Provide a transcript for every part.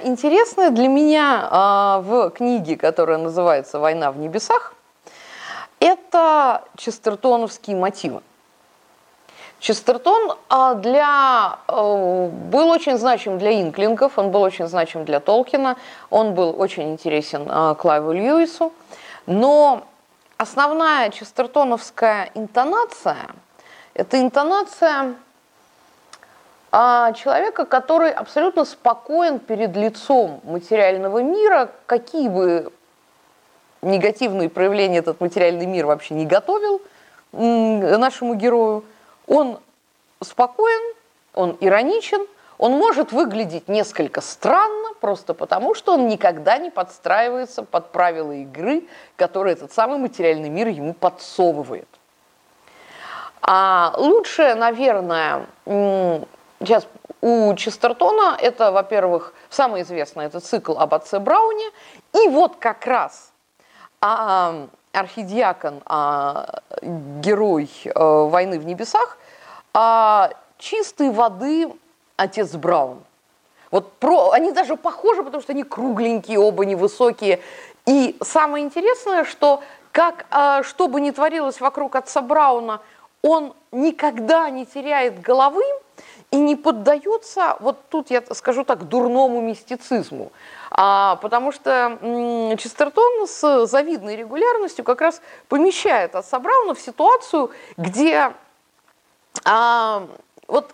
самое интересное для меня а, в книге, которая называется «Война в небесах», это честертоновские мотивы. Честертон а, для, э, был очень значим для инклингов, он был очень значим для Толкина, он был очень интересен а, Клайву Льюису, но основная честертоновская интонация – это интонация а, человека, который абсолютно спокоен перед лицом материального мира, какие бы негативные проявления этот материальный мир вообще не готовил нашему герою, он спокоен, он ироничен, он может выглядеть несколько странно, просто потому что он никогда не подстраивается под правила игры, которые этот самый материальный мир ему подсовывает. А лучше, наверное, сейчас у Честертона это, во-первых, самое известное, это цикл об отце Брауне, и вот как раз а, архидиакон, а, герой а, войны в небесах, а, чистой воды отец Браун. Вот про, они даже похожи, потому что они кругленькие, оба невысокие. И самое интересное, что как, а, что бы ни творилось вокруг отца Брауна, он никогда не теряет головы, и не поддается, вот тут я скажу так, дурному мистицизму. А, потому что м, Честертон с завидной регулярностью как раз помещает отца Брауна в ситуацию, где а, вот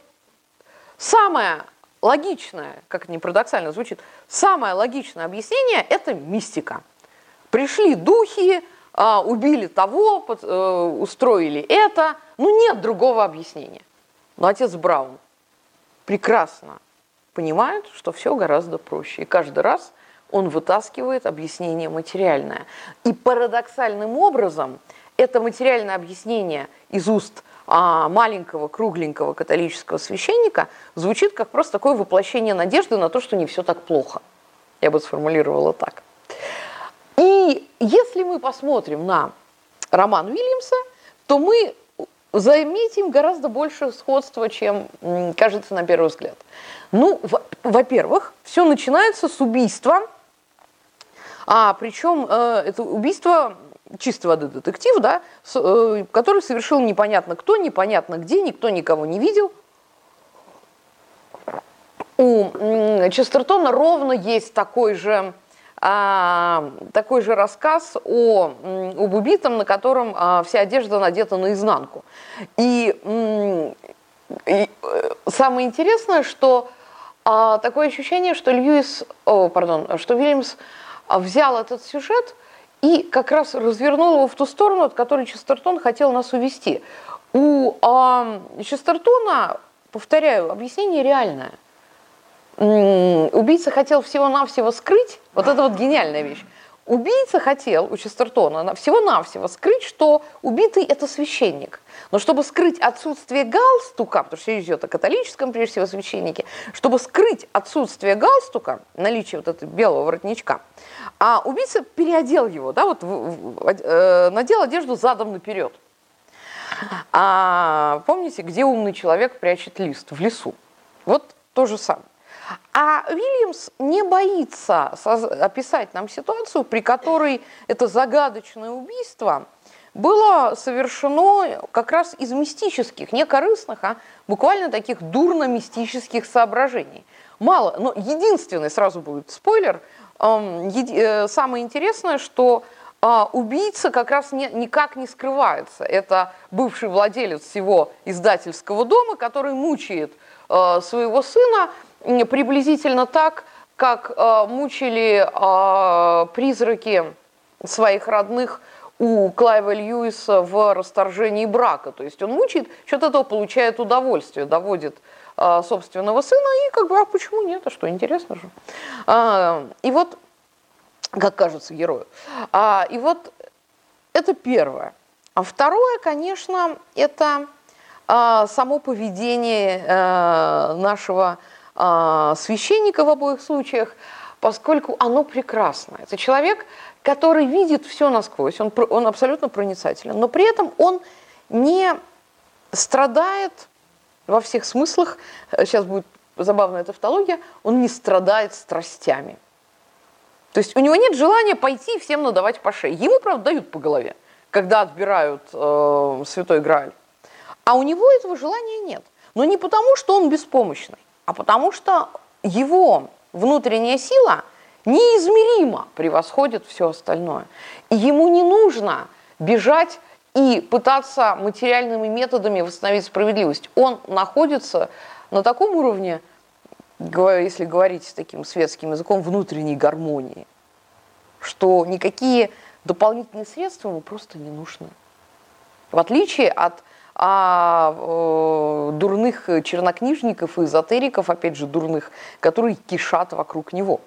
самое логичное, как это не парадоксально звучит, самое логичное объяснение – это мистика. Пришли духи, а, убили того, под, а, устроили это, ну нет другого объяснения. Но отец Браун прекрасно понимает, что все гораздо проще. И каждый раз он вытаскивает объяснение материальное. И парадоксальным образом это материальное объяснение из уст а, маленького, кругленького католического священника звучит как просто такое воплощение надежды на то, что не все так плохо. Я бы сформулировала так. И если мы посмотрим на роман Уильямса, то мы заметим гораздо больше сходства, чем кажется на первый взгляд. Ну, во-первых, все начинается с убийства, а причем э, это убийство чистой воды детектив, да, с, э, который совершил непонятно кто, непонятно где, никто никого не видел. У э, Честертона ровно есть такой же а, такой же рассказ о, об убитом, на котором а, вся одежда надета наизнанку. И, и э, самое интересное, что а, такое ощущение, что Льюис, о, пардон, что Вильямс взял этот сюжет и как раз развернул его в ту сторону, от которой Честертон хотел нас увести. У а, Честертона, повторяю, объяснение реальное – убийца хотел всего-навсего скрыть, вот это вот гениальная вещь, убийца хотел у Честертона всего-навсего скрыть, что убитый – это священник. Но чтобы скрыть отсутствие галстука, потому что речь идет о католическом, прежде всего, священнике, чтобы скрыть отсутствие галстука, наличие вот этого белого воротничка, а убийца переодел его, да, вот э, надел одежду задом наперед. А помните, где умный человек прячет лист? В лесу. Вот то же самое. А Вильямс не боится описать нам ситуацию, при которой это загадочное убийство было совершено как раз из мистических, не корыстных, а буквально таких дурно-мистических соображений. Мало, но единственный, сразу будет спойлер, э, самое интересное, что а, убийца как раз никак не скрывается. Это бывший владелец всего издательского дома, который мучает э, своего сына, приблизительно так, как э, мучили э, призраки своих родных у Клайва Льюиса в расторжении брака. То есть он мучает, что-то этого получает удовольствие, доводит э, собственного сына, и как бы, а почему нет, а что, интересно же. А, и вот, как кажется герою. А, и вот это первое. А второе, конечно, это а, само поведение а, нашего священника в обоих случаях, поскольку оно прекрасно. Это человек, который видит все насквозь, он, он абсолютно проницателен, но при этом он не страдает во всех смыслах, сейчас будет забавная тавтология, он не страдает страстями. То есть у него нет желания пойти и всем надавать по шее. Ему, правда, дают по голове, когда отбирают э, Святой Грааль. А у него этого желания нет. Но не потому, что он беспомощный, а потому что его внутренняя сила неизмеримо превосходит все остальное. И ему не нужно бежать и пытаться материальными методами восстановить справедливость. Он находится на таком уровне, если говорить таким светским языком, внутренней гармонии, что никакие дополнительные средства ему просто не нужны. В отличие от а э, дурных чернокнижников и эзотериков, опять же, дурных, которые кишат вокруг него.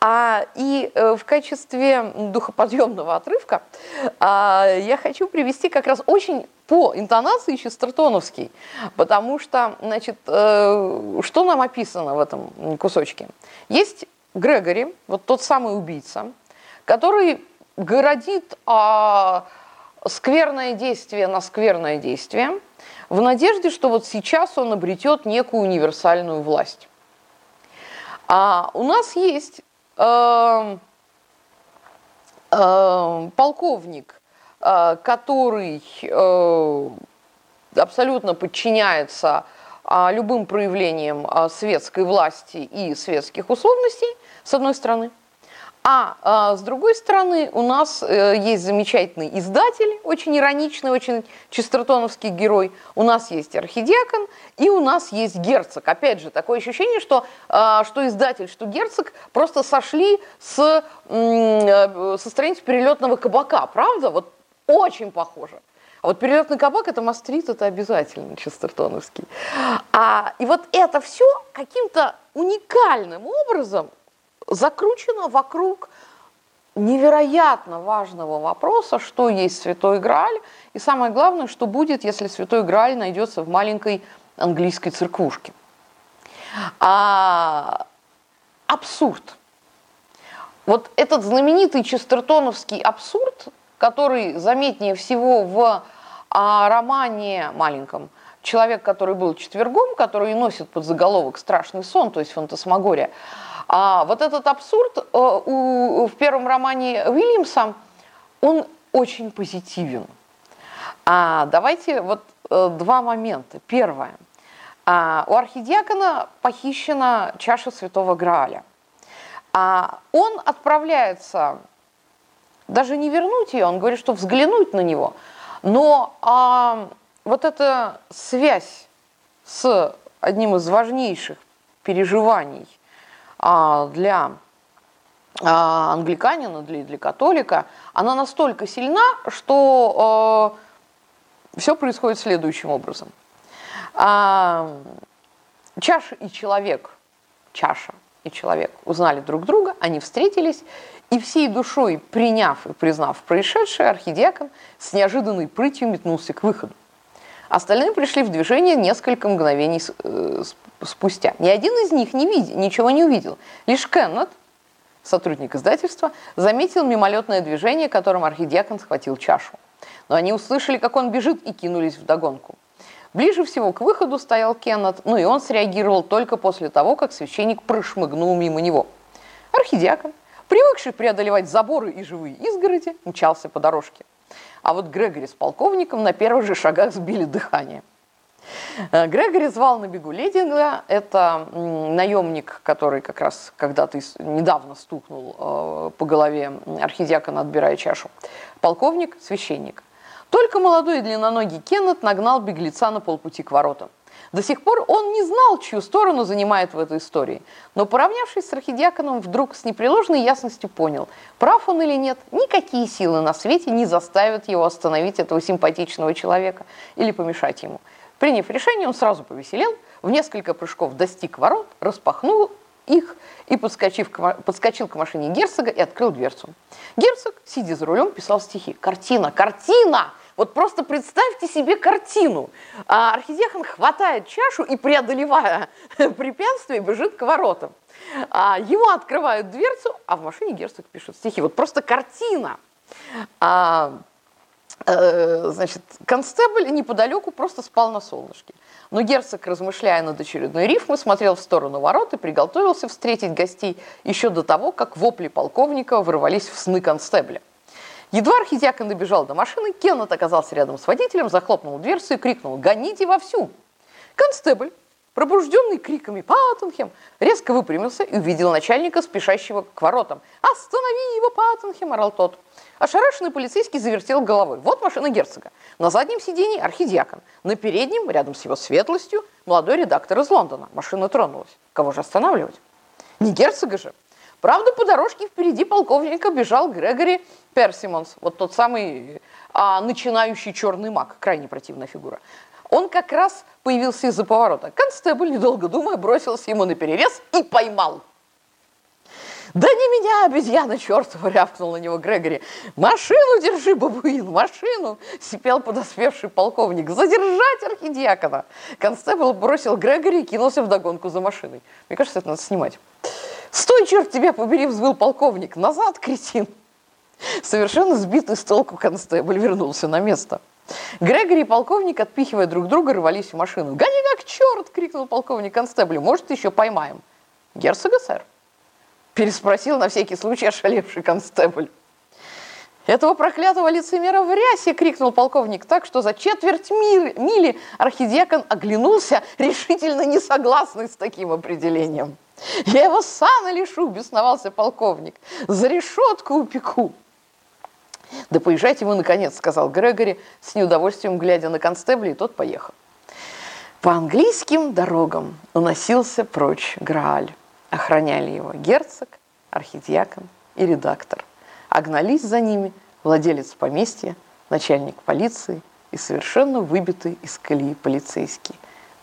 А, и э, в качестве духоподъемного отрывка а, я хочу привести как раз очень по интонации честертоновский, потому что, значит, э, что нам описано в этом кусочке? Есть Грегори, вот тот самый убийца, который городит а, скверное действие на скверное действие, в надежде, что вот сейчас он обретет некую универсальную власть. А у нас есть э, э, полковник, э, который э, абсолютно подчиняется э, любым проявлениям э, светской власти и светских условностей, с одной стороны – а, а с другой стороны, у нас э, есть замечательный издатель, очень ироничный, очень чистотоновский герой. У нас есть архидиакон, и у нас есть герцог. Опять же, такое ощущение, что, э, что издатель, что герцог просто сошли с, э, со страниц перелетного кабака. Правда? Вот очень похоже. А вот перелетный кабак это мастрит, это обязательно честертоновский. А, и вот это все каким-то уникальным образом закручено вокруг невероятно важного вопроса, что есть Святой Грааль, и самое главное, что будет, если Святой Грааль найдется в маленькой английской церквушке. А, абсурд. Вот этот знаменитый честертоновский абсурд, который заметнее всего в а, романе маленьком «Человек, который был четвергом», который носит под заголовок «Страшный сон», то есть фантасмагория, а вот этот абсурд э, в первом романе Уильямса, он очень позитивен. А давайте вот э, два момента. Первое. А, у архидиакона похищена чаша святого Грааля. А он отправляется даже не вернуть ее, он говорит, что взглянуть на него. Но а, вот эта связь с одним из важнейших переживаний – а, для а, англиканина, для, для католика, она настолько сильна, что э, все происходит следующим образом. А, чаша и человек, чаша и человек узнали друг друга, они встретились, и всей душой приняв и признав происшедшее, архидиакон с неожиданной прытью метнулся к выходу. Остальные пришли в движение несколько мгновений э, спустя. Ни один из них не видел, ничего не увидел. Лишь Кеннет, сотрудник издательства, заметил мимолетное движение, которым архидиакон схватил чашу. Но они услышали, как он бежит, и кинулись в догонку. Ближе всего к выходу стоял Кеннет, ну и он среагировал только после того, как священник прошмыгнул мимо него. Архидиакон, привыкший преодолевать заборы и живые изгороди, мчался по дорожке. А вот Грегори с полковником на первых же шагах сбили дыхание – Э, Грегори звал на бегу Лединга. Это наемник, который как раз когда-то недавно стукнул э, по голове архидиакона, отбирая чашу. Полковник, священник. Только молодой и длинноногий Кеннет нагнал беглеца на полпути к воротам. До сих пор он не знал, чью сторону занимает в этой истории. Но, поравнявшись с архидиаконом, вдруг с непреложной ясностью понял, прав он или нет, никакие силы на свете не заставят его остановить этого симпатичного человека или помешать ему. Приняв решение, он сразу повеселел, в несколько прыжков достиг ворот, распахнул их и, подскочив к, подскочил к машине герцога и открыл дверцу. Герцог, сидя за рулем, писал стихи. Картина, картина! Вот просто представьте себе картину. А архидиакон хватает чашу и, преодолевая препятствие, бежит к воротам. А ему открывают дверцу, а в машине герцог пишет стихи. Вот просто картина. А, Э, значит, констебль неподалеку просто спал на солнышке. Но герцог, размышляя над очередной рифмой, смотрел в сторону ворот и приготовился встретить гостей еще до того, как вопли полковника вырвались в сны констебля. Едва архидиакон добежал до машины, Кеннет оказался рядом с водителем, захлопнул дверцу и крикнул «Гоните вовсю!». Констебль, пробужденный криками «Паттенхем!», резко выпрямился и увидел начальника, спешащего к воротам. «Останови его, Паттенхем!» – орал тот. Ошарашенный полицейский завертел головой. Вот машина герцога. На заднем сидении архидиакон. На переднем, рядом с его светлостью, молодой редактор из Лондона. Машина тронулась. Кого же останавливать? Не герцога же. Правда, по дорожке впереди полковника бежал Грегори Персимонс, вот тот самый а, начинающий черный маг, крайне противная фигура. Он как раз появился из-за поворота. Констебль, недолго думая, бросился ему на перерез и поймал. «Да не меня, обезьяна чертова!» — рявкнул на него Грегори. «Машину держи, бабуин, машину!» — сипел подоспевший полковник. «Задержать архидиакона!» Констебл бросил Грегори и кинулся в догонку за машиной. Мне кажется, это надо снимать. «Стой, черт тебя побери!» — взвыл полковник. «Назад, кретин!» Совершенно сбитый с толку констебль вернулся на место. Грегори и полковник, отпихивая друг друга, рвались в машину. «Гони как черт!» — крикнул полковник констеблю. «Может, еще поймаем?» «Герцога, сэр?» Переспросил на всякий случай ошалевший констебль. Этого проклятого лицемера в рясе крикнул полковник так, что за четверть мили, архидиакон оглянулся, решительно не согласный с таким определением. «Я его сана лишу!» – бесновался полковник. «За решетку упеку!» «Да поезжайте вы, наконец», – сказал Грегори, с неудовольствием глядя на констебля, и тот поехал. По английским дорогам уносился прочь Грааль. Охраняли его герцог, архидиакон и редактор. А гнались за ними владелец поместья, начальник полиции и совершенно выбитый из колеи полицейский.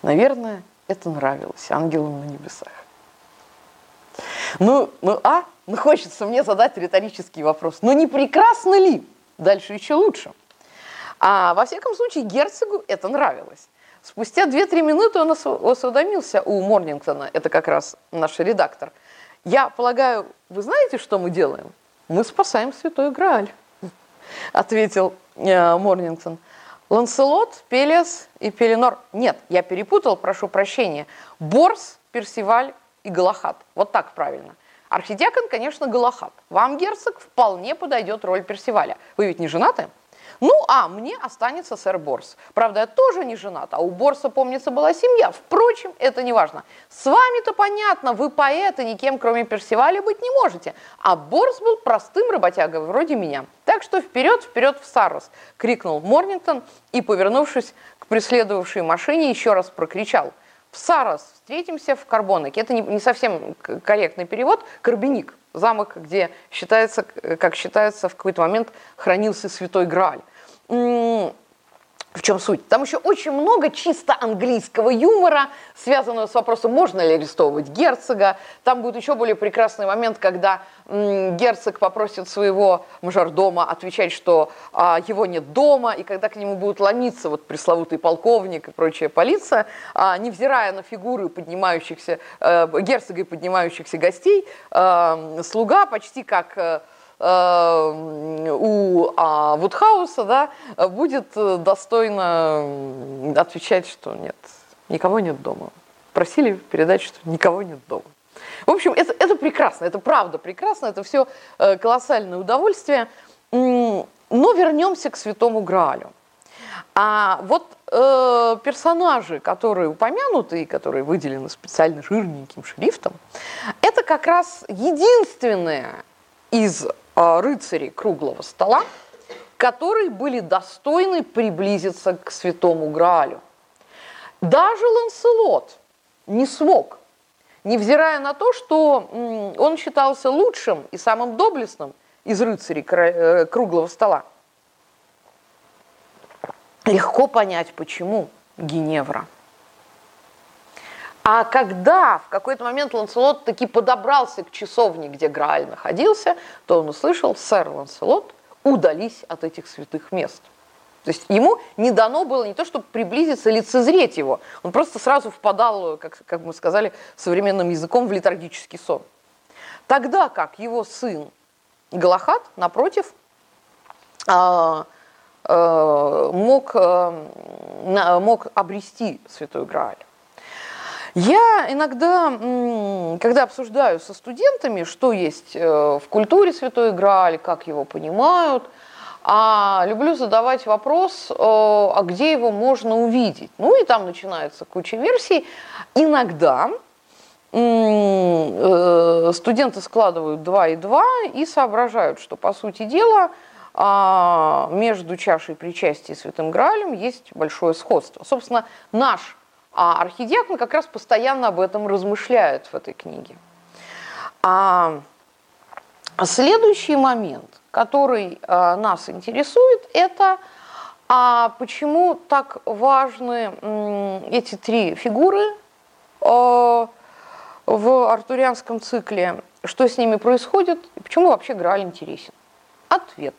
Наверное, это нравилось ангелам на небесах. Ну, ну, а? Ну, хочется мне задать риторический вопрос. Ну, не прекрасно ли? Дальше еще лучше. А во всяком случае, герцогу это нравилось. Спустя 2-3 минуты он осведомился у Морнингтона, это как раз наш редактор. Я полагаю, вы знаете, что мы делаем? Мы спасаем Святой Грааль, ответил э, Морнингтон. Ланселот, Пелес и Пеленор. Нет, я перепутал, прошу прощения. Борс, Персиваль и Галахат. Вот так правильно. Архидиакон, конечно, Галахат. Вам, герцог, вполне подойдет роль Персиваля. Вы ведь не женаты? Ну, а мне останется сэр Борс. Правда, я тоже не женат, а у Борса, помнится, была семья. Впрочем, это не важно. С вами-то понятно, вы поэты, никем, кроме Персиваля, быть не можете. А Борс был простым работягой, вроде меня. Так что вперед, вперед в Сарос, крикнул Морнингтон и, повернувшись к преследовавшей машине, еще раз прокричал. В Сарос, встретимся в Карбонике. Это не, не совсем корректный перевод. Карбиник, замок, где считается, как считается, в какой-то момент хранился Святой Грааль. В чем суть? Там еще очень много чисто английского юмора, связанного с вопросом, можно ли арестовывать герцога. Там будет еще более прекрасный момент, когда м, герцог попросит своего мажордома отвечать, что а, его нет дома, и когда к нему будут ломиться вот пресловутый полковник и прочая полиция, а, невзирая на фигуры поднимающихся, а, герцога и поднимающихся гостей, а, слуга почти как... Э, у а, Вудхауса да, будет достойно отвечать, что нет, никого нет дома. Просили передать, что никого нет дома. В общем, это, это прекрасно, это правда прекрасно, это все э, колоссальное удовольствие. Но вернемся к Святому Граалю. А вот э, персонажи, которые упомянуты и которые выделены специально жирненьким шрифтом, это как раз единственные из рыцарей круглого стола, которые были достойны приблизиться к святому Граалю. Даже Ланселот не смог, невзирая на то, что он считался лучшим и самым доблестным из рыцарей э, круглого стола. Легко понять, почему Геневра – а когда в какой-то момент Ланселот таки подобрался к часовне, где Грааль находился, то он услышал, сэр Ланселот, удались от этих святых мест. То есть ему не дано было не то, чтобы приблизиться, лицезреть его, он просто сразу впадал, как, как мы сказали современным языком, в летаргический сон. Тогда как его сын Галахат, напротив, а, мог, мог обрести Святой Грааль. Я иногда, когда обсуждаю со студентами, что есть в культуре Святой Грааль, как его понимают, а люблю задавать вопрос, а где его можно увидеть. Ну и там начинается куча версий. Иногда Э, студенты складывают 2 и 2 и соображают, что, по сути дела, а, между чашей причастия и Святым Граалем есть большое сходство. Собственно, наш а, архидиакон как раз постоянно об этом размышляет в этой книге. А следующий момент, который а, нас интересует, это а почему так важны эти три фигуры в артурианском цикле, что с ними происходит и почему вообще Грааль интересен? Ответ.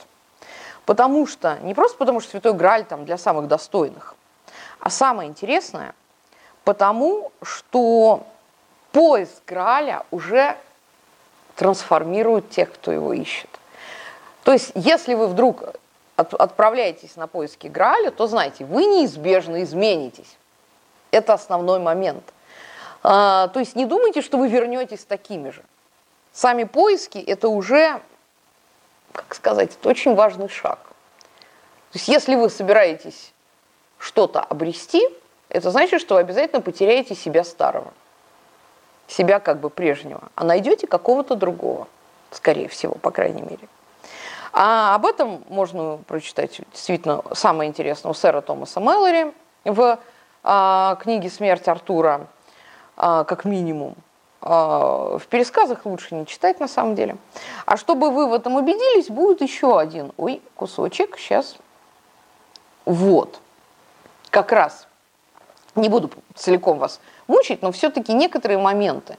Потому что, не просто потому, что Святой Грааль там для самых достойных, а самое интересное, потому что поиск Грааля уже трансформирует тех, кто его ищет. То есть, если вы вдруг отправляетесь на поиски Грааля, то знайте, вы неизбежно изменитесь. Это основной момент – а, то есть не думайте, что вы вернетесь такими же. Сами поиски – это уже, как сказать, это очень важный шаг. То есть если вы собираетесь что-то обрести, это значит, что вы обязательно потеряете себя старого, себя как бы прежнего, а найдете какого-то другого, скорее всего, по крайней мере. А об этом можно прочитать действительно самое интересное у сэра Томаса Мэллори в а, книге «Смерть Артура», а, как минимум. А, в пересказах лучше не читать на самом деле. А чтобы вы в этом убедились, будет еще один. Ой, кусочек, сейчас. Вот. Как раз. Не буду целиком вас мучить, но все-таки некоторые моменты.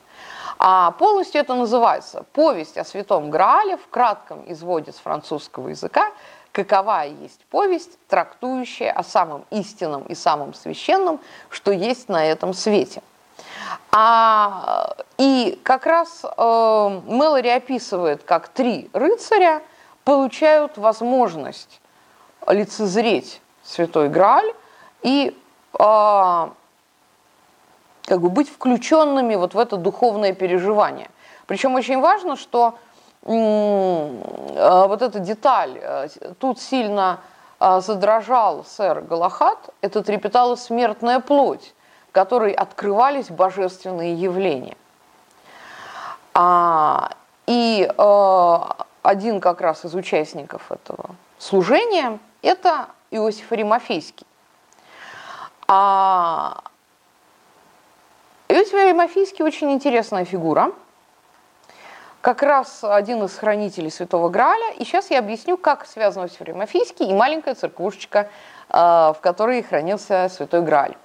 А полностью это называется «Повесть о святом Граале» в кратком изводе с французского языка, какова есть повесть, трактующая о самом истинном и самом священном, что есть на этом свете – а, и как раз э, Мэлори описывает, как три рыцаря получают возможность лицезреть Святой Грааль и как бы быть включенными вот в это духовное переживание. Причем очень важно, что э, вот эта деталь, э, тут сильно э, задрожал сэр Галахат, это трепетала смертная плоть которой открывались божественные явления. А, и э, один как раз из участников этого служения – это Иосиф Аримофейский. А Иосиф Аримофейский очень интересная фигура, как раз один из хранителей Святого Граля. И сейчас я объясню, как связан Иосиф Аримофейский и маленькая церквушечка, э, в которой хранился Святой Грааль.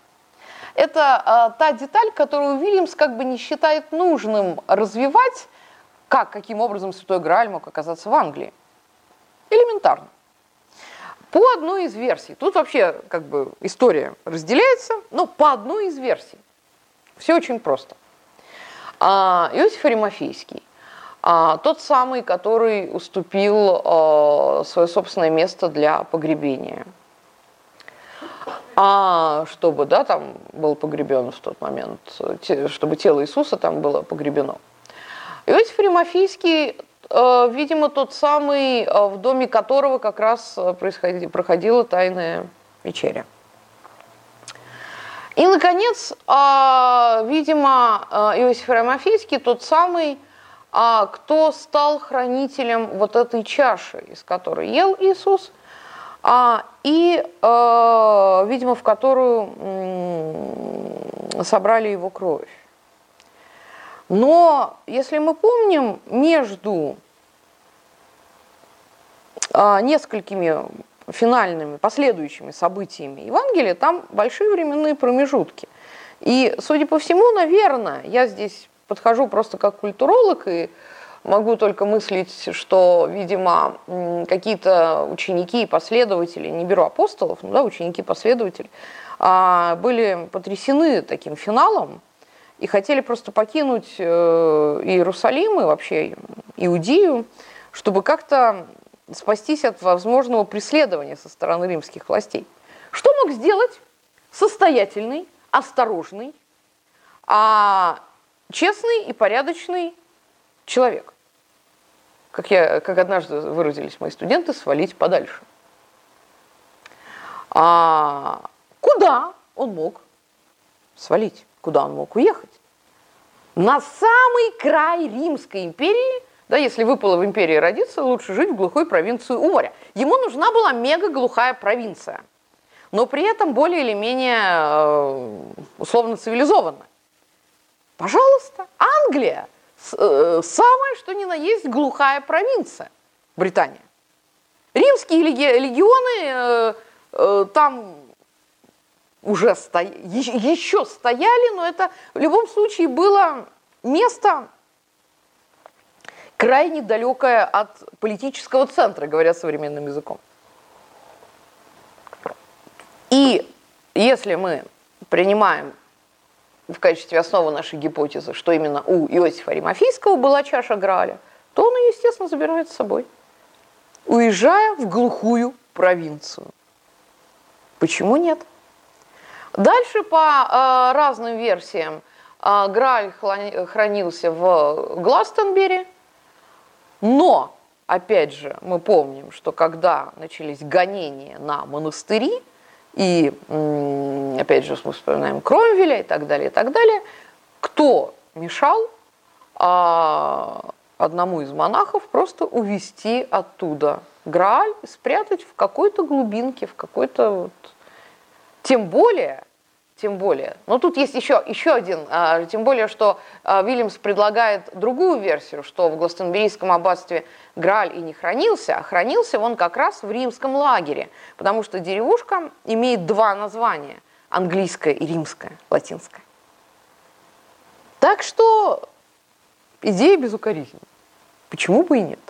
Это а, та деталь, которую Вильямс как бы не считает нужным развивать, как, каким образом Святой Грааль мог оказаться в Англии. Элементарно. По одной из версий, тут вообще как бы история разделяется, но по одной из версий. Все очень просто. А, Иосиф Аримофейский, а, тот самый, который уступил а, свое собственное место для погребения – а чтобы, да, там был погребен в тот момент, чтобы тело Иисуса там было погребено. Иосиф Римофийский, видимо, тот самый, э, в доме которого как раз проходила тайная вечеря. И, наконец, а, видимо, э, Иосиф Римофийский тот самый, а, кто стал хранителем вот этой чаши, из которой ел Иисус, а, и, э, видимо, в которую э, собрали его кровь. Но, если мы помним, между э, несколькими финальными, последующими событиями Евангелия, там большие временные промежутки. И, судя по всему, наверное, я здесь подхожу просто как культуролог и Могу только мыслить, что, видимо, какие-то ученики и последователи, не беру апостолов, но да, ученики и последователи, а, были потрясены таким финалом и хотели просто покинуть э, Иерусалим и вообще Иудею, чтобы как-то спастись от возможного преследования со стороны римских властей. Что мог сделать состоятельный, осторожный, а честный и порядочный человек? Как, я, как однажды выразились мои студенты, свалить подальше. А куда он мог свалить? Куда он мог уехать? На самый край Римской империи, да, если выпало в империи родиться, лучше жить в глухой провинции у моря. Ему нужна была мега глухая провинция, но при этом более или менее э, условно цивилизованная. Пожалуйста, Англия, э, самое что ни на есть глухая провинция Британия. Римские легионы э, там уже сто... еще стояли, но это в любом случае было место крайне далекое от политического центра, говоря современным языком. И если мы принимаем в качестве основы нашей гипотезы, что именно у Иосифа Римофийского была чаша Грааля, то он ее, естественно, забирает с собой, уезжая в глухую провинцию. Почему нет? Дальше по э, разным версиям. Э, Грааль хранился в Гластенбери, но, опять же, мы помним, что когда начались гонения на монастыри, и, опять же, мы вспоминаем Кромвеля и так далее, и так далее, кто мешал а, одному из монахов просто увести оттуда? Грааль спрятать в какой-то глубинке, в какой-то вот... Тем более, тем более. Но тут есть еще, еще один, а, тем более, что а, Вильямс предлагает другую версию, что в Гластенберийском аббатстве Грааль и не хранился, а хранился он как раз в римском лагере, потому что деревушка имеет два названия – английское и римское, латинское. Так что идея безукоризненна. Почему бы и нет?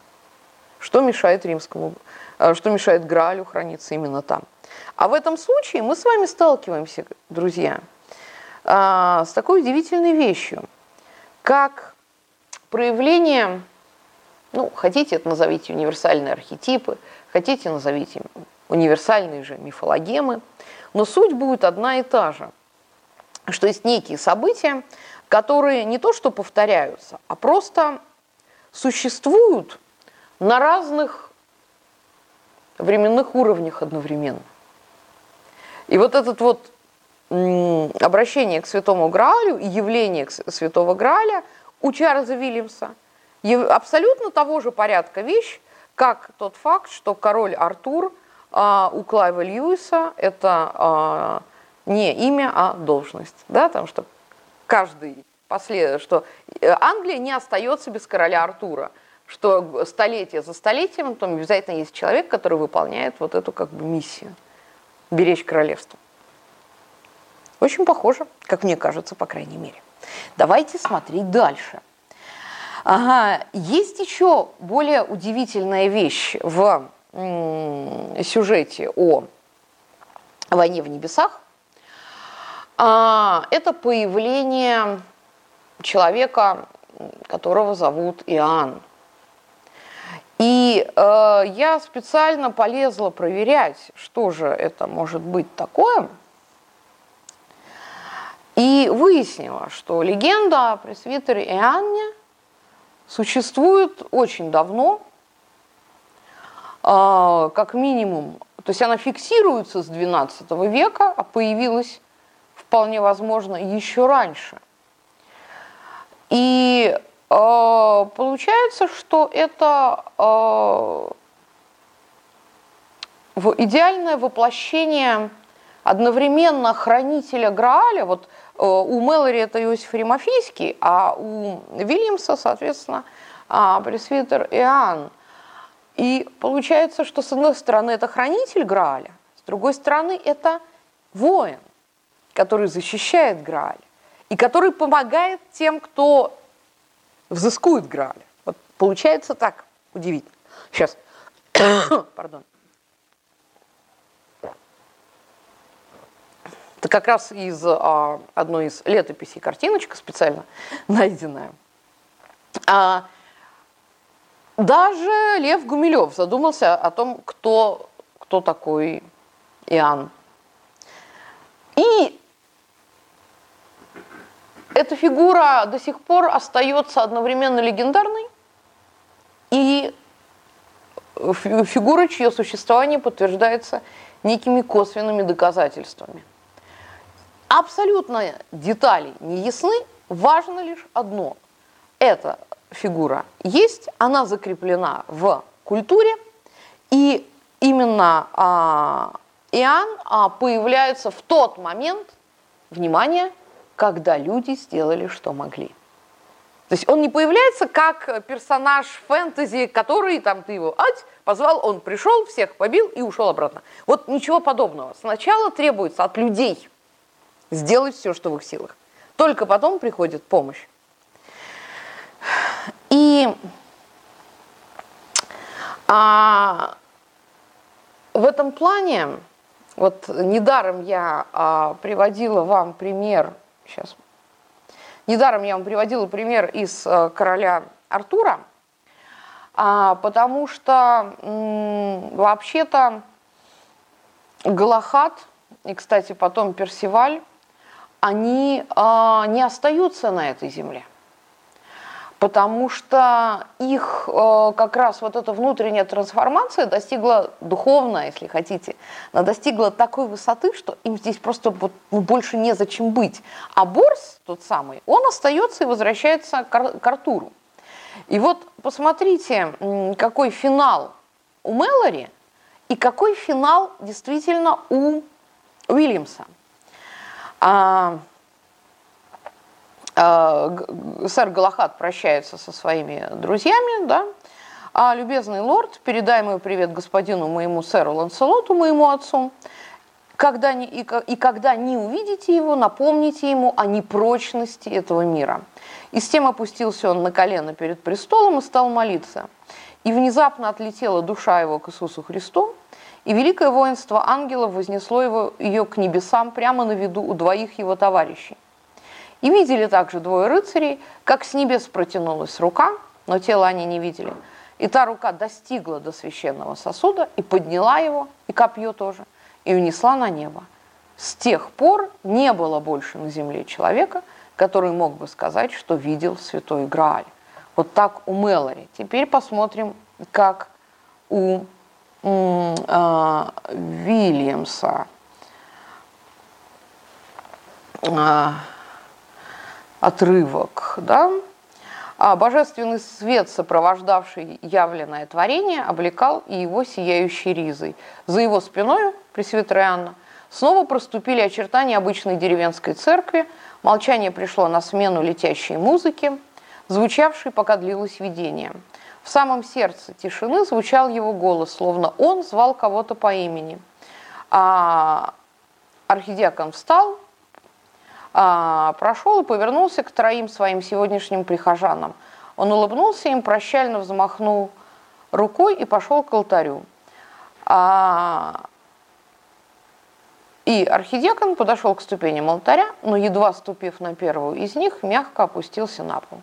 Что мешает римскому, а, что мешает Граалю храниться именно там? А в этом случае мы с вами сталкиваемся, друзья, а, с такой удивительной вещью, как проявление, ну, хотите, это назовите универсальные архетипы, хотите, назовите универсальные же мифологемы, но суть будет одна и та же, что есть некие события, которые не то что повторяются, а просто существуют на разных временных уровнях одновременно. И вот этот вот обращение к святому Граалю и явление святого Грааля у Чарльза Вильямса абсолютно того же порядка вещь, как тот факт, что король Артур а, у Клайва Льюиса это а, не имя, а должность. Да, потому что каждый послед... что э, Англия не остается без короля Артура, что столетие за столетием там обязательно есть человек, который выполняет вот эту как бы миссию беречь королевство. Очень похоже, как мне кажется, по крайней мере. Давайте смотреть дальше. Ага, есть еще более удивительная вещь в сюжете о войне в небесах. А, это появление человека, которого зовут Иоанн. И э, я специально полезла проверять, что же это может быть такое. И выяснила, что легенда о пресвитере Иоанне существует очень давно, э, как минимум, то есть она фиксируется с XII века, а появилась вполне возможно еще раньше. И получается, что это э, идеальное воплощение одновременно хранителя Грааля, вот э, у Мэлори это Иосиф Римофийский, а у Вильямса, соответственно, а, пресвитер Иоанн. И получается, что с одной стороны это хранитель Грааля, с другой стороны это воин, который защищает Грааль и который помогает тем, кто взыскуют Грааля. Вот получается так удивительно. Сейчас, пардон. Это как раз из а, одной из летописей картиночка специально найденная. А, Даже Лев Гумилев задумался о том, кто, кто такой Иоанн. И эта фигура до сих пор остается одновременно легендарной и фигура, чье существование подтверждается некими косвенными доказательствами. Абсолютно детали не ясны, важно лишь одно. Эта фигура есть, она закреплена в культуре, и именно а, Иоанн а, появляется в тот момент, внимание, когда люди сделали, что могли. То есть он не появляется как персонаж фэнтези, который там ты его ать, позвал, он пришел, всех побил и ушел обратно. Вот ничего подобного. Сначала требуется от людей сделать все, что в их силах. Только потом приходит помощь. И а, в этом плане, вот недаром я а, приводила вам пример, сейчас. Недаром я вам приводила пример из э, короля Артура, а, потому что вообще-то Галахат и, кстати, потом Персиваль, они а, не остаются на этой земле потому что их э, как раз вот эта внутренняя трансформация достигла духовная, если хотите, она достигла такой высоты, что им здесь просто вот, ну, больше незачем быть. А Борс, тот самый, он остается и возвращается к, к Артуру. И вот посмотрите, какой финал у Мэлори и какой финал действительно у Уильямса. А, сэр Галахат прощается со своими друзьями, да, а любезный лорд, передай мой привет господину моему сэру Ланселоту, моему отцу, когда не, и, и когда не увидите его, напомните ему о непрочности этого мира. И с тем опустился он на колено перед престолом и стал молиться. И внезапно отлетела душа его к Иисусу Христу, и великое воинство ангелов вознесло его, ее к небесам прямо на виду у двоих его товарищей. И видели также двое рыцарей, как с небес протянулась рука, но тело они не видели. И та рука достигла до священного сосуда и подняла его, и копье тоже, и унесла на небо. С тех пор не было больше на земле человека, который мог бы сказать, что видел святой Грааль. Вот так у Мэлори. Теперь посмотрим, как у э, Вильямса. Отрывок, да, а божественный свет, сопровождавший явленное творение, облекал и его сияющей ризой. За его спиной, Пресвятая Анна, снова проступили очертания обычной деревенской церкви, молчание пришло на смену летящей музыки, звучавшей, пока длилось видение. В самом сердце тишины звучал его голос, словно он звал кого-то по имени. А архидиакон встал, прошел и повернулся к троим своим сегодняшним прихожанам. Он улыбнулся им, прощально взмахнул рукой и пошел к алтарю. А, и архидиакон подошел к ступеням алтаря, но едва ступив на первую из них, мягко опустился на пол.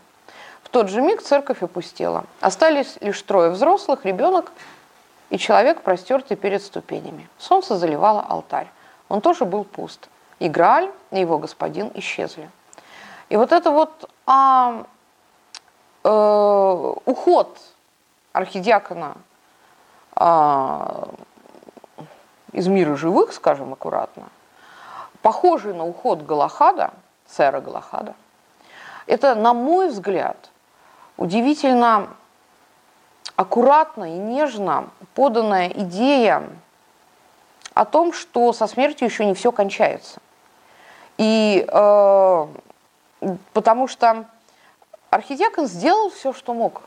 В тот же миг церковь опустела. Остались лишь трое взрослых, ребенок и человек, простертый перед ступенями. Солнце заливало алтарь. Он тоже был пуст и и его господин исчезли. И вот это вот а, э, уход архидиакона а, из мира живых, скажем аккуратно, похожий на уход Галахада, сэра Галахада, это, на мой взгляд, удивительно аккуратно и нежно поданная идея о том, что со смертью еще не все кончается. И э, потому что архидиакон сделал все, что мог.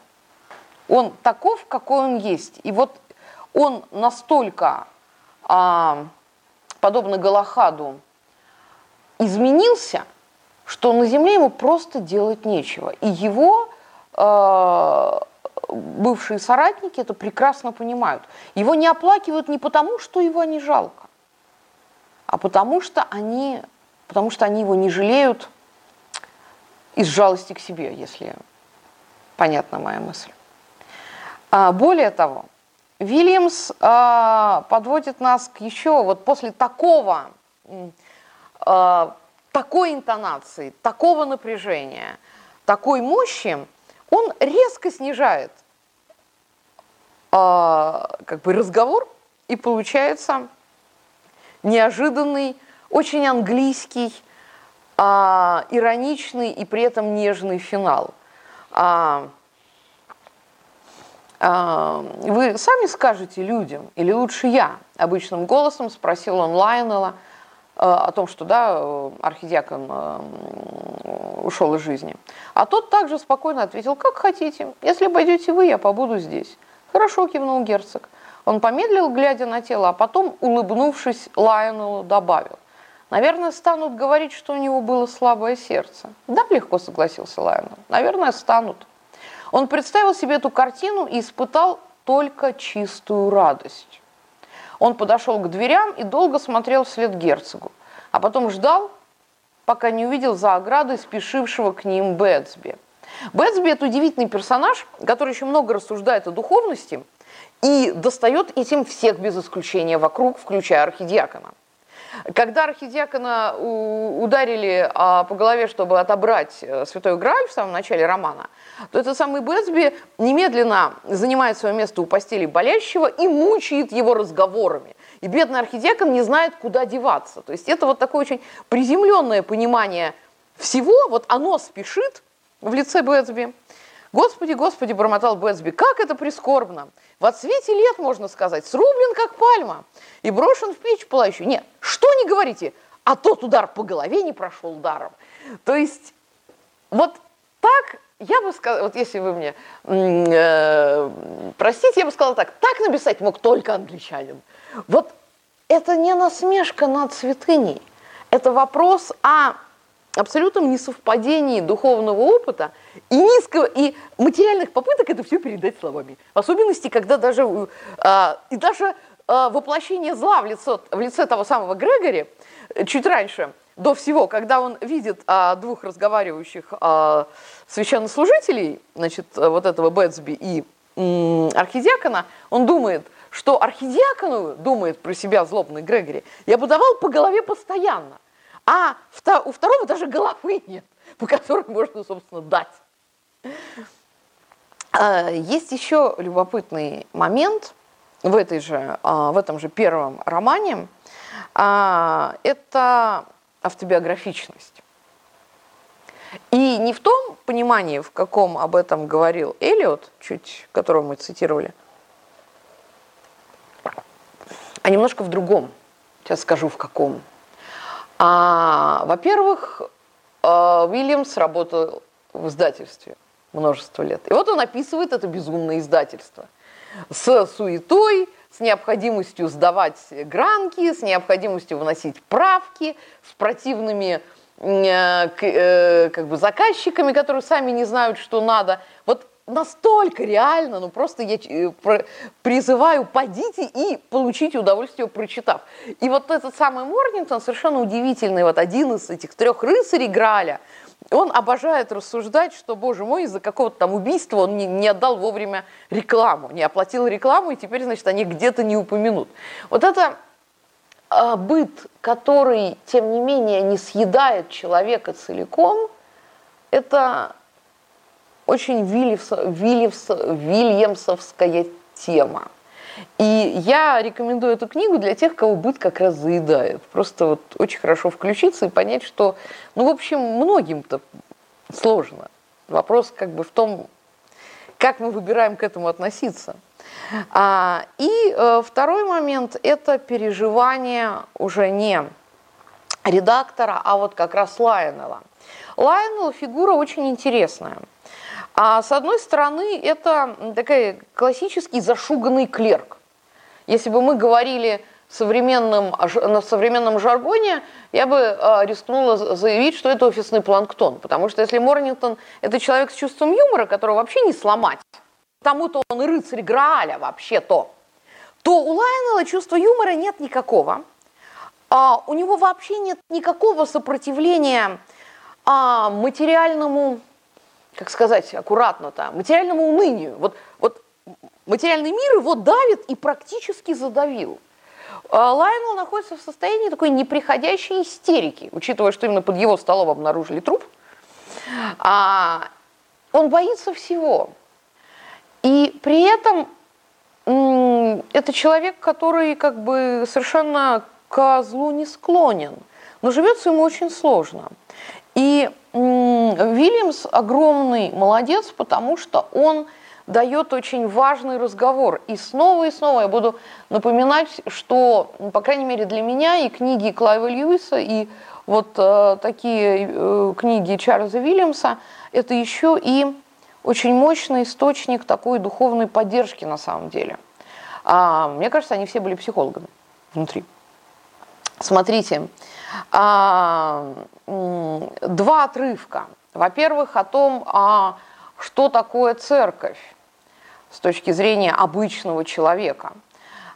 Он таков, какой он есть. И вот он настолько, э, подобно Галахаду, изменился, что на земле ему просто делать нечего. И его э, бывшие соратники это прекрасно понимают. Его не оплакивают не потому, что его не жалко, а потому что они потому что они его не жалеют из жалости к себе, если понятна моя мысль. А, более того, Вильямс а, подводит нас к еще, вот после такого, а, такой интонации, такого напряжения, такой мощи, он резко снижает как бы разговор, и получается неожиданный, очень английский, ироничный и при этом нежный финал. А, вы сами скажете людям, или лучше я, обычным голосом спросил он Лайонела а, о том, что да, архидиакон а, ушел из жизни. А тот также спокойно ответил, как хотите, если пойдете вы, я побуду здесь. Хорошо, кивнул герцог. Он помедлил, глядя на тело, а потом, улыбнувшись, Лайонелу добавил. Наверное, станут говорить, что у него было слабое сердце. Да, легко согласился Лайонел. Наверное, станут. Он представил себе эту картину и испытал только чистую радость. Он подошел к дверям и долго смотрел вслед герцогу, а потом ждал, пока не увидел за оградой спешившего к ним Бэтсби. Бэтсби – это удивительный персонаж, который еще много рассуждает о духовности и достает этим всех без исключения вокруг, включая архидиакона. Когда архидиакона ударили а, по голове, чтобы отобрать э, Святой Грааль в самом начале романа, то этот самый Бэтсби немедленно занимает свое место у постели болящего и мучает его разговорами. И бедный архидиакон не знает, куда деваться. То есть это вот такое очень приземленное понимание всего, вот оно спешит в лице Бэтсби. Господи, Господи, бормотал Бэтсби, как это прискорбно. В отсвете лет, можно сказать, срублен как пальма и брошен в печь пылающую. Нет, что не говорите, а тот удар по голове не прошел даром. То есть вот так я бы сказала, вот если вы мне э, простите, я бы сказала так, так написать мог только англичанин. Вот это не насмешка над святыней, это вопрос о абсолютном несовпадении духовного опыта и низкого и материальных попыток это все передать словами. В особенности, когда даже э, и даже э, воплощение зла в лицо в лице того самого Грегори э, чуть раньше до всего, когда он видит а, двух разговаривающих а, священнослужителей, значит, вот этого Бэтсби и м, архидиакона, он думает, что архидиакону, думает про себя злобный Грегори, я бы давал по голове постоянно, а у второго даже головы нет, по которой можно, собственно, дать. А, есть еще любопытный момент в, этой же, а, в этом же первом романе. А, это автобиографичность. И не в том понимании, в каком об этом говорил Элиот, чуть которого мы цитировали, а немножко в другом. Сейчас скажу в каком. А, во-первых, а, Уильямс работал в издательстве множество лет. И вот он описывает это безумное издательство с суетой, с необходимостью сдавать гранки, с необходимостью вносить правки, с противными э, э, как бы заказчиками, которые сами не знают, что надо. Вот настолько реально, ну просто я э, призываю, подите и получите удовольствие, прочитав. И вот этот самый Морнингтон, совершенно удивительный, вот один из этих трех рыцарей Граля, он обожает рассуждать, что, боже мой, из-за какого-то там убийства он не, не отдал вовремя рекламу, не оплатил рекламу, и теперь, значит, они где-то не упомянут. Вот это а, быт, который, тем не менее, не съедает человека целиком, это очень Вильямс, Вильямс, Вильямсовская тема. И я рекомендую эту книгу для тех, кого быт как раз заедает. Просто вот очень хорошо включиться и понять, что, ну, в общем, многим-то сложно. Вопрос как бы в том, как мы выбираем к этому относиться. А, и э, второй момент – это переживание уже не редактора, а вот как раз Лайонела. Лайонел фигура очень интересная – а с одной стороны, это такой классический зашуганный клерк. Если бы мы говорили современном, на современном жаргоне, я бы э, рискнула заявить, что это офисный планктон. Потому что если Морнингтон – это человек с чувством юмора, которого вообще не сломать, тому-то он и рыцарь Грааля вообще-то, то у Лайонела чувства юмора нет никакого. А у него вообще нет никакого сопротивления а, материальному как сказать аккуратно-то, материальному унынию. Вот, вот материальный мир его давит и практически задавил. А Лайнел находится в состоянии такой неприходящей истерики, учитывая, что именно под его столом обнаружили труп. А он боится всего. И при этом это человек, который как бы совершенно к злу не склонен, но живется ему очень сложно. И Вильямс огромный молодец, потому что он дает очень важный разговор. И снова и снова я буду напоминать, что, по крайней мере, для меня и книги Клайва Льюиса, и вот э, такие э, книги Чарльза Вильямса, это еще и очень мощный источник такой духовной поддержки на самом деле. А, мне кажется, они все были психологами внутри. Смотрите, а, два отрывка. Во-первых, о том, а, что такое церковь с точки зрения обычного человека.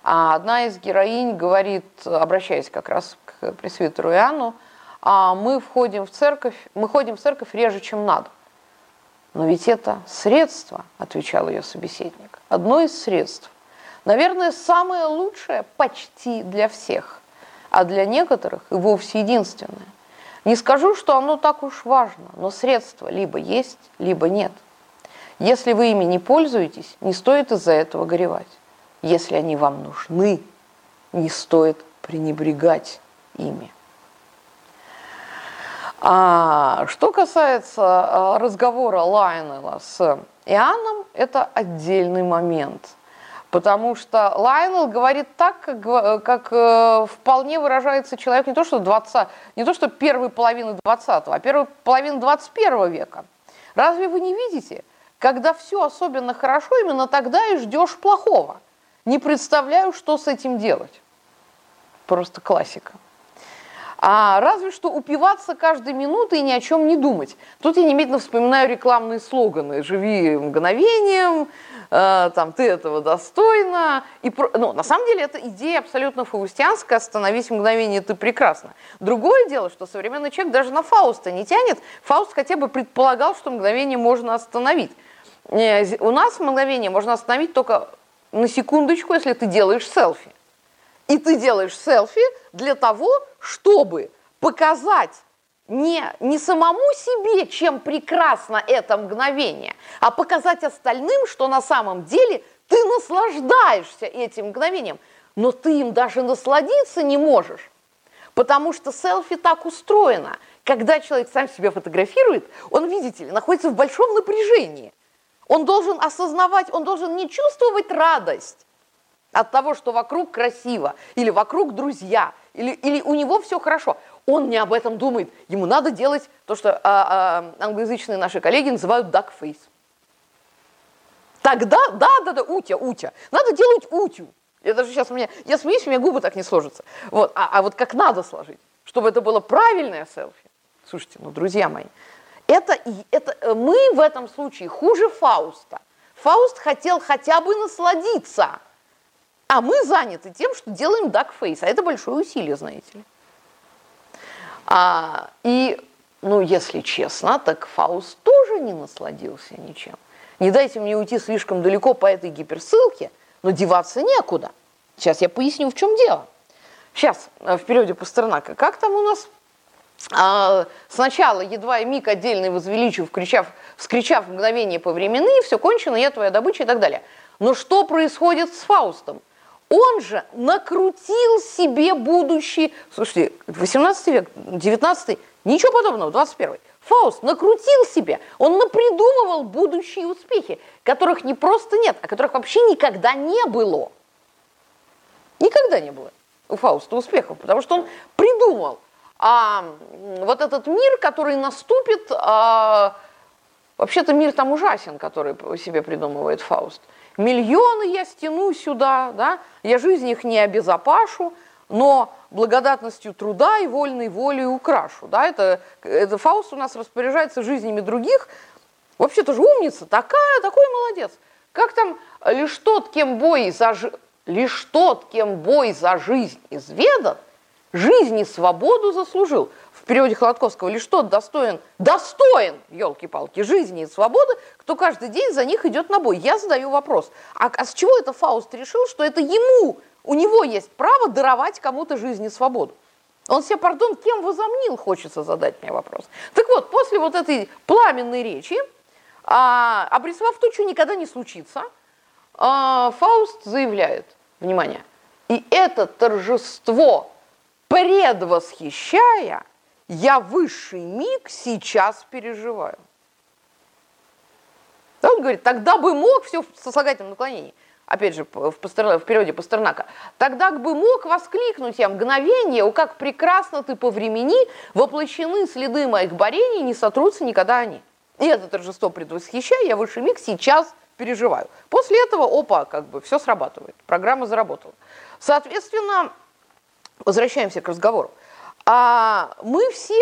А одна из героинь говорит, обращаясь как раз к пресвитеру Иоанну, а мы входим в церковь, мы ходим в церковь реже, чем надо. Но ведь это средство, отвечал ее собеседник, одно из средств. Наверное, самое лучшее почти для всех, а для некоторых и вовсе единственное. Не скажу, что оно так уж важно, но средства либо есть, либо нет – если вы ими не пользуетесь, не стоит из-за этого горевать. Если они вам нужны, не стоит пренебрегать ими. А что касается а, разговора Лайнела с Иоанном, это отдельный момент. Потому что Лайнел говорит так, как, как э, вполне выражается человек не то, что 20, не то, что первой половины 20 а первой половины 21 века. Разве вы не видите, когда все особенно хорошо, именно тогда и ждешь плохого. Не представляю, что с этим делать. Просто классика. А разве что упиваться каждой минутой и ни о чем не думать. Тут я немедленно вспоминаю рекламные слоганы «Живи мгновением», э, там «Ты этого достойна». И ну, на самом деле это идея абсолютно фаустианская «Остановись мгновение, ты прекрасна». Другое дело, что современный человек даже на Фауста не тянет. Фауст хотя бы предполагал, что мгновение можно остановить. У нас мгновение можно остановить только на секундочку, если ты делаешь селфи. И ты делаешь селфи для того, чтобы показать не, не самому себе, чем прекрасно это мгновение, а показать остальным, что на самом деле ты наслаждаешься этим мгновением, но ты им даже насладиться не можешь. Потому что селфи так устроено. Когда человек сам себя фотографирует, он, видите ли, находится в большом напряжении – он должен осознавать, он должен не чувствовать радость от того, что вокруг красиво, или вокруг друзья, или, или у него все хорошо. Он не об этом думает. Ему надо делать то, что а, а, англоязычные наши коллеги называют duck face. Тогда, да, да, да, утя, утя. Надо делать утю. Я даже сейчас у меня, я смеюсь, у меня губы так не сложатся. Вот, а, а вот как надо сложить, чтобы это было правильное селфи. Слушайте, ну, друзья мои, это, это э, мы в этом случае хуже Фауста. Фауст хотел хотя бы насладиться, а мы заняты тем, что делаем duck face, а это большое усилие, знаете ли. А, и, ну, если честно, так Фауст тоже не насладился ничем. Не дайте мне уйти слишком далеко по этой гиперссылке, но деваться некуда. Сейчас я поясню, в чем дело. Сейчас, э, в периоде Пастернака, как там у нас а, сначала едва и миг отдельный возвеличив, кричав, вскричав мгновение по времени, все кончено, я твоя добыча и так далее. Но что происходит с Фаустом? Он же накрутил себе будущий, слушайте, 18 век, 19 ничего подобного, 21 Фауст накрутил себе, он напридумывал будущие успехи, которых не просто нет, а которых вообще никогда не было. Никогда не было у Фауста успехов, потому что он придумал – а вот этот мир, который наступит, а, вообще-то мир там ужасен, который себе придумывает Фауст. Миллионы я стяну сюда, да, я жизнь их не обезопашу, но благодатностью труда и вольной волей украшу. Да, это, это Фауст у нас распоряжается жизнями других. Вообще-то же умница, такая, такой молодец. Как там, лишь тот, кем бой за, лишь тот, кем бой за жизнь изведан – жизнь и свободу заслужил. В периоде Холодковского лишь тот достоин, достоин, елки-палки, жизни и свободы, кто каждый день за них идет на бой. Я задаю вопрос, а, а с чего это Фауст решил, что это ему, у него есть право даровать кому-то жизнь и свободу? Он себе, пардон, кем возомнил, хочется задать мне вопрос. Так вот, после вот этой пламенной речи, а, обрисовав то, что никогда не случится, а, Фауст заявляет, внимание, и это торжество, предвосхищая, я высший миг сейчас переживаю. Он говорит, тогда бы мог, все в сослагательном наклонении, опять же, в, Пастер, в периоде Пастернака, тогда бы мог воскликнуть я мгновение, о, как прекрасно ты по времени, воплощены следы моих борений, не сотрутся никогда они. И это торжество предвосхищая, я высший миг сейчас переживаю. После этого, опа, как бы все срабатывает, программа заработала. Соответственно, возвращаемся к разговору. А мы все,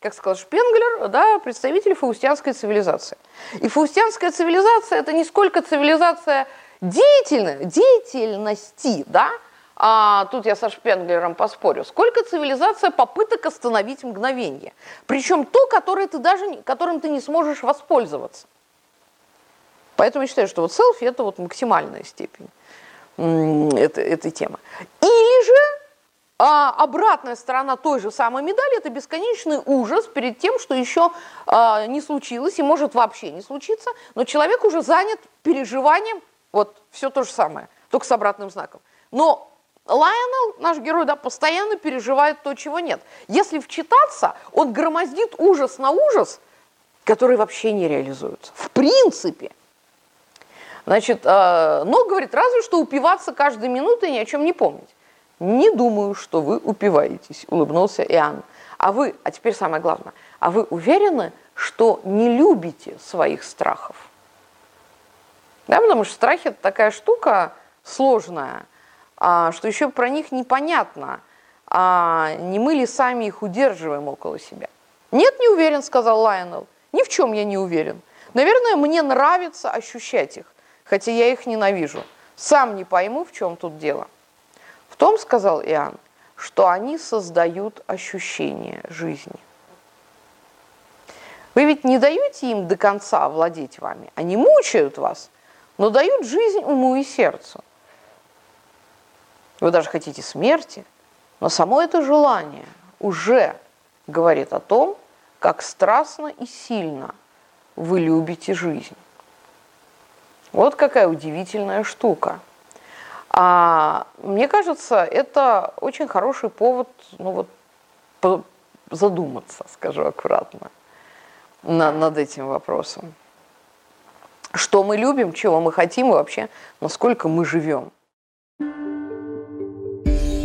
как сказал Шпенглер, да, представители фаустианской цивилизации. И фаустианская цивилизация – это не сколько цивилизация деятельной, деятельности, да, а тут я со Шпенглером поспорю, сколько цивилизация попыток остановить мгновение. Причем то, которое ты даже, которым ты не сможешь воспользоваться. Поэтому я считаю, что вот селфи – это вот максимальная степень этой, этой темы. Или же а обратная сторона той же самой медали – это бесконечный ужас перед тем, что еще а, не случилось и может вообще не случиться, но человек уже занят переживанием, вот все то же самое, только с обратным знаком. Но Лайонел, наш герой, да, постоянно переживает то, чего нет. Если вчитаться, он громоздит ужас на ужас, который вообще не реализуется. В принципе. Значит, а, но, говорит, разве что упиваться каждой минутой и ни о чем не помнить. Не думаю, что вы упиваетесь, улыбнулся Иоанн. А вы, а теперь самое главное, а вы уверены, что не любите своих страхов? Да, потому что страхи это такая штука сложная, а, что еще про них непонятно, а не мы ли сами их удерживаем около себя. Нет, не уверен, сказал Лайонел. Ни в чем я не уверен. Наверное, мне нравится ощущать их, хотя я их ненавижу. Сам не пойму, в чем тут дело том, сказал Иоанн, что они создают ощущение жизни. Вы ведь не даете им до конца владеть вами. Они мучают вас, но дают жизнь уму и сердцу. Вы даже хотите смерти, но само это желание уже говорит о том, как страстно и сильно вы любите жизнь. Вот какая удивительная штука – а мне кажется, это очень хороший повод, ну вот, задуматься, скажу аккуратно, на, над этим вопросом. Что мы любим, чего мы хотим и вообще, насколько мы живем.